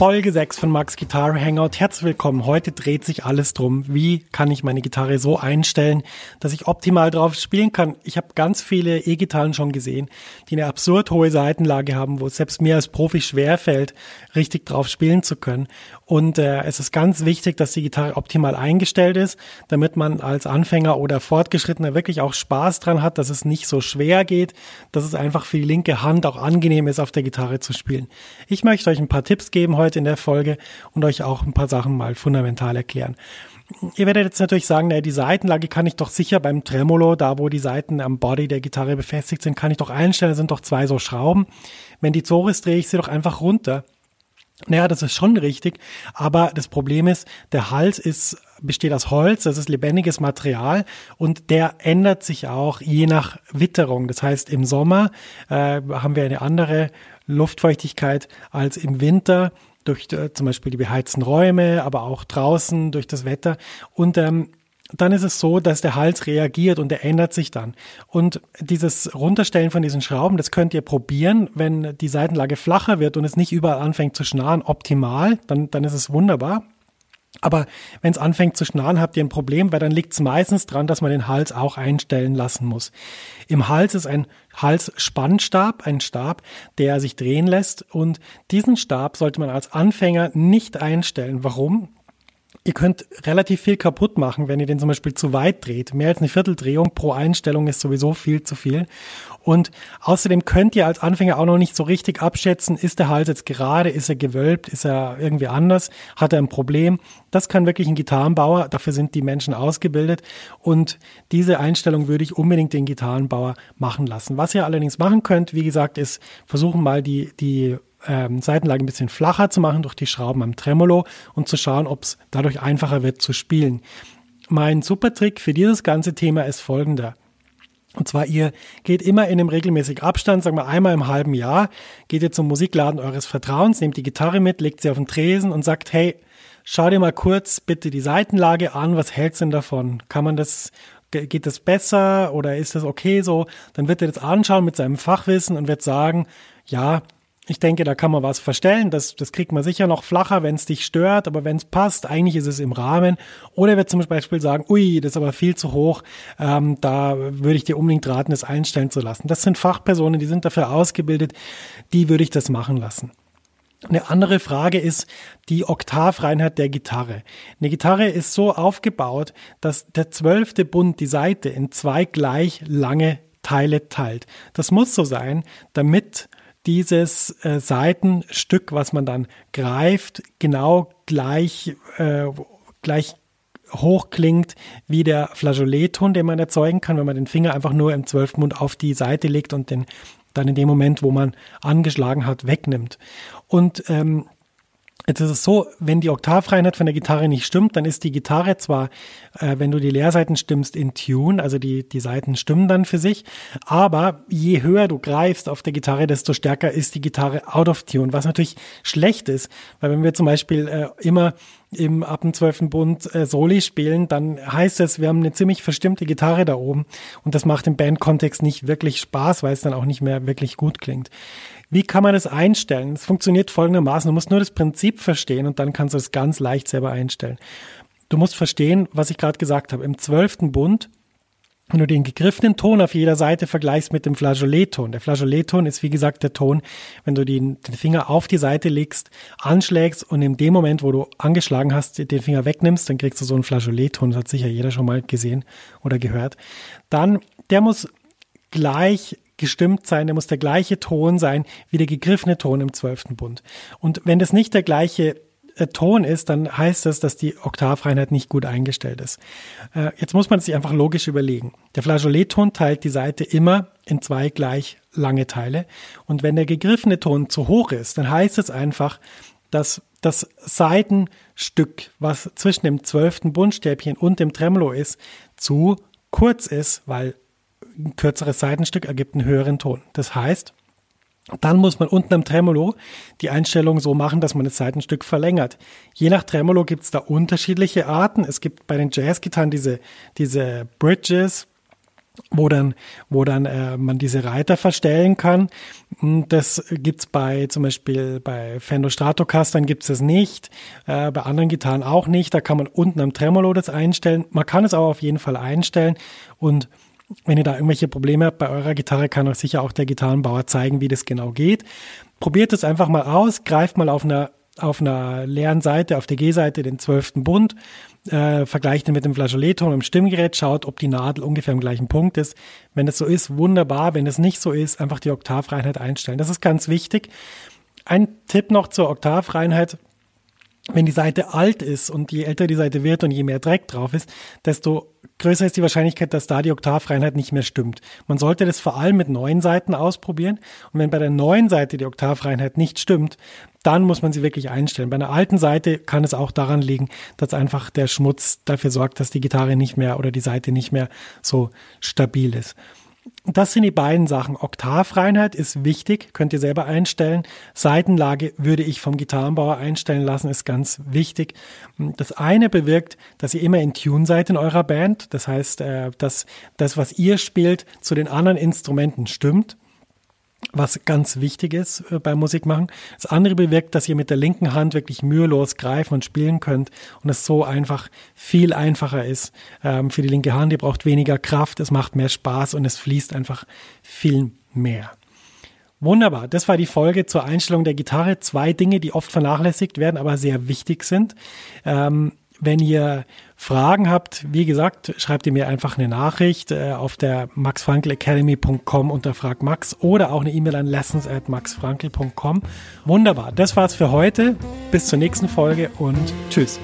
Folge 6 von Max Gitarre Hangout. Herzlich willkommen. Heute dreht sich alles drum, wie kann ich meine Gitarre so einstellen, dass ich optimal drauf spielen kann. Ich habe ganz viele E-Gitarren schon gesehen, die eine absurd hohe Seitenlage haben, wo es selbst mir als Profi schwer fällt, richtig drauf spielen zu können. Und äh, es ist ganz wichtig, dass die Gitarre optimal eingestellt ist, damit man als Anfänger oder Fortgeschrittener wirklich auch Spaß dran hat, dass es nicht so schwer geht, dass es einfach für die linke Hand auch angenehm ist, auf der Gitarre zu spielen. Ich möchte euch ein paar Tipps geben heute heute in der Folge und euch auch ein paar Sachen mal fundamental erklären. Ihr werdet jetzt natürlich sagen, naja, die Seitenlage kann ich doch sicher beim Tremolo, da wo die Seiten am Body der Gitarre befestigt sind, kann ich doch einstellen, da sind doch zwei so Schrauben. Wenn die so ist, drehe ich sie doch einfach runter. Naja, das ist schon richtig, aber das Problem ist, der Hals ist, besteht aus Holz, das ist lebendiges Material und der ändert sich auch je nach Witterung. Das heißt, im Sommer äh, haben wir eine andere Luftfeuchtigkeit als im Winter durch äh, zum Beispiel die beheizten Räume, aber auch draußen durch das Wetter. Und ähm, dann ist es so, dass der Hals reagiert und der ändert sich dann. Und dieses Runterstellen von diesen Schrauben, das könnt ihr probieren, wenn die Seitenlage flacher wird und es nicht überall anfängt zu schnarren, optimal, dann, dann ist es wunderbar. Aber wenn es anfängt zu schnarren, habt ihr ein Problem, weil dann liegt es meistens dran, dass man den Hals auch einstellen lassen muss. Im Hals ist ein Halsspannstab, ein Stab, der sich drehen lässt und diesen Stab sollte man als Anfänger nicht einstellen. Warum? Ihr könnt relativ viel kaputt machen, wenn ihr den zum Beispiel zu weit dreht. Mehr als eine Vierteldrehung pro Einstellung ist sowieso viel zu viel. Und außerdem könnt ihr als Anfänger auch noch nicht so richtig abschätzen, ist der Hals jetzt gerade, ist er gewölbt, ist er irgendwie anders, hat er ein Problem. Das kann wirklich ein Gitarrenbauer, dafür sind die Menschen ausgebildet. Und diese Einstellung würde ich unbedingt den Gitarrenbauer machen lassen. Was ihr allerdings machen könnt, wie gesagt, ist versuchen mal die, die ähm, Seitenlage ein bisschen flacher zu machen durch die Schrauben am Tremolo und zu schauen, ob es dadurch einfacher wird zu spielen. Mein super Trick für dieses ganze Thema ist folgender. Und zwar, ihr geht immer in einem regelmäßigen Abstand, sagen wir einmal im halben Jahr, geht ihr zum Musikladen eures Vertrauens, nehmt die Gitarre mit, legt sie auf den Tresen und sagt, hey, schau dir mal kurz bitte die Seitenlage an, was hältst denn davon? Kann man das, geht das besser oder ist das okay so? Dann wird er das anschauen mit seinem Fachwissen und wird sagen, ja, ich denke, da kann man was verstellen. Das, das kriegt man sicher noch flacher, wenn es dich stört, aber wenn es passt, eigentlich ist es im Rahmen. Oder er wird zum Beispiel sagen, ui, das ist aber viel zu hoch, ähm, da würde ich dir unbedingt raten, das einstellen zu lassen. Das sind Fachpersonen, die sind dafür ausgebildet, die würde ich das machen lassen. Eine andere Frage ist die Oktavreinheit der Gitarre. Eine Gitarre ist so aufgebaut, dass der zwölfte Bund die Seite in zwei gleich lange Teile teilt. Das muss so sein, damit dieses äh, Seitenstück, was man dann greift, genau gleich, äh, gleich hoch klingt wie der Flageoletton, den man erzeugen kann, wenn man den Finger einfach nur im zwölften Mund auf die Seite legt und den dann in dem Moment, wo man angeschlagen hat, wegnimmt. Und ähm, Jetzt ist es so, wenn die Oktavreinheit von der Gitarre nicht stimmt, dann ist die Gitarre zwar, äh, wenn du die Leerseiten stimmst, in Tune, also die, die Seiten stimmen dann für sich, aber je höher du greifst auf der Gitarre, desto stärker ist die Gitarre out of tune, was natürlich schlecht ist, weil wenn wir zum Beispiel äh, immer im ab dem 12. Bund äh, Soli spielen, dann heißt es, wir haben eine ziemlich verstimmte Gitarre da oben und das macht im Bandkontext nicht wirklich Spaß, weil es dann auch nicht mehr wirklich gut klingt. Wie kann man das einstellen? Es funktioniert folgendermaßen. Du musst nur das Prinzip verstehen und dann kannst du es ganz leicht selber einstellen. Du musst verstehen, was ich gerade gesagt habe. Im zwölften Bund, wenn du den gegriffenen Ton auf jeder Seite vergleichst mit dem Flageoletton. Der Flageoletton ist wie gesagt der Ton, wenn du den, den Finger auf die Seite legst, anschlägst und in dem Moment, wo du angeschlagen hast, den Finger wegnimmst, dann kriegst du so einen Flageoletton. Das hat sicher jeder schon mal gesehen oder gehört. Dann, der muss gleich gestimmt sein, der muss der gleiche Ton sein wie der gegriffene Ton im zwölften Bund. Und wenn das nicht der gleiche Ton ist, dann heißt das, dass die Oktavreinheit nicht gut eingestellt ist. Äh, jetzt muss man sich einfach logisch überlegen. Der Flageoletton teilt die Seite immer in zwei gleich lange Teile. Und wenn der gegriffene Ton zu hoch ist, dann heißt es einfach, dass das Seitenstück, was zwischen dem zwölften Bundstäbchen und dem Tremolo ist, zu kurz ist, weil ein kürzeres Seitenstück ergibt einen höheren Ton. Das heißt, dann muss man unten am Tremolo die Einstellung so machen, dass man das Seitenstück verlängert. Je nach Tremolo gibt es da unterschiedliche Arten. Es gibt bei den Jazzgitarren diese, diese Bridges, wo dann, wo dann äh, man diese Reiter verstellen kann. Hm, das gibt's bei zum Beispiel bei Fender Stratocastern gibt's das nicht, äh, bei anderen Gitarren auch nicht. Da kann man unten am Tremolo das einstellen. Man kann es aber auf jeden Fall einstellen und wenn ihr da irgendwelche Probleme habt bei eurer Gitarre, kann euch sicher auch der Gitarrenbauer zeigen, wie das genau geht. Probiert es einfach mal aus, greift mal auf einer auf einer leeren Seite, auf der G-Seite, den zwölften Bund, äh, vergleicht ihn mit dem Flageoletton im Stimmgerät, schaut, ob die Nadel ungefähr im gleichen Punkt ist. Wenn es so ist, wunderbar. Wenn es nicht so ist, einfach die Oktavreinheit einstellen. Das ist ganz wichtig. Ein Tipp noch zur Oktavreinheit wenn die Seite alt ist und je älter die Seite wird und je mehr Dreck drauf ist, desto größer ist die Wahrscheinlichkeit, dass da die Oktavreinheit nicht mehr stimmt. Man sollte das vor allem mit neuen Seiten ausprobieren. Und wenn bei der neuen Seite die Oktavreinheit nicht stimmt, dann muss man sie wirklich einstellen. Bei einer alten Seite kann es auch daran liegen, dass einfach der Schmutz dafür sorgt, dass die Gitarre nicht mehr oder die Seite nicht mehr so stabil ist. Das sind die beiden Sachen. Oktavreinheit ist wichtig, könnt ihr selber einstellen. Seitenlage würde ich vom Gitarrenbauer einstellen lassen, ist ganz wichtig. Das eine bewirkt, dass ihr immer in Tune seid in eurer Band. Das heißt, äh, dass das, was ihr spielt, zu den anderen Instrumenten stimmt was ganz wichtig ist äh, beim Musikmachen. Das andere bewirkt, dass ihr mit der linken Hand wirklich mühelos greifen und spielen könnt und es so einfach viel einfacher ist ähm, für die linke Hand. Ihr braucht weniger Kraft, es macht mehr Spaß und es fließt einfach viel mehr. Wunderbar, das war die Folge zur Einstellung der Gitarre. Zwei Dinge, die oft vernachlässigt werden, aber sehr wichtig sind. Ähm, wenn ihr Fragen habt, wie gesagt, schreibt ihr mir einfach eine Nachricht äh, auf der maxfrankelacademy.com unter Frag Max oder auch eine E-Mail an lessons at maxfrankel.com. Wunderbar, das war's für heute. Bis zur nächsten Folge und tschüss.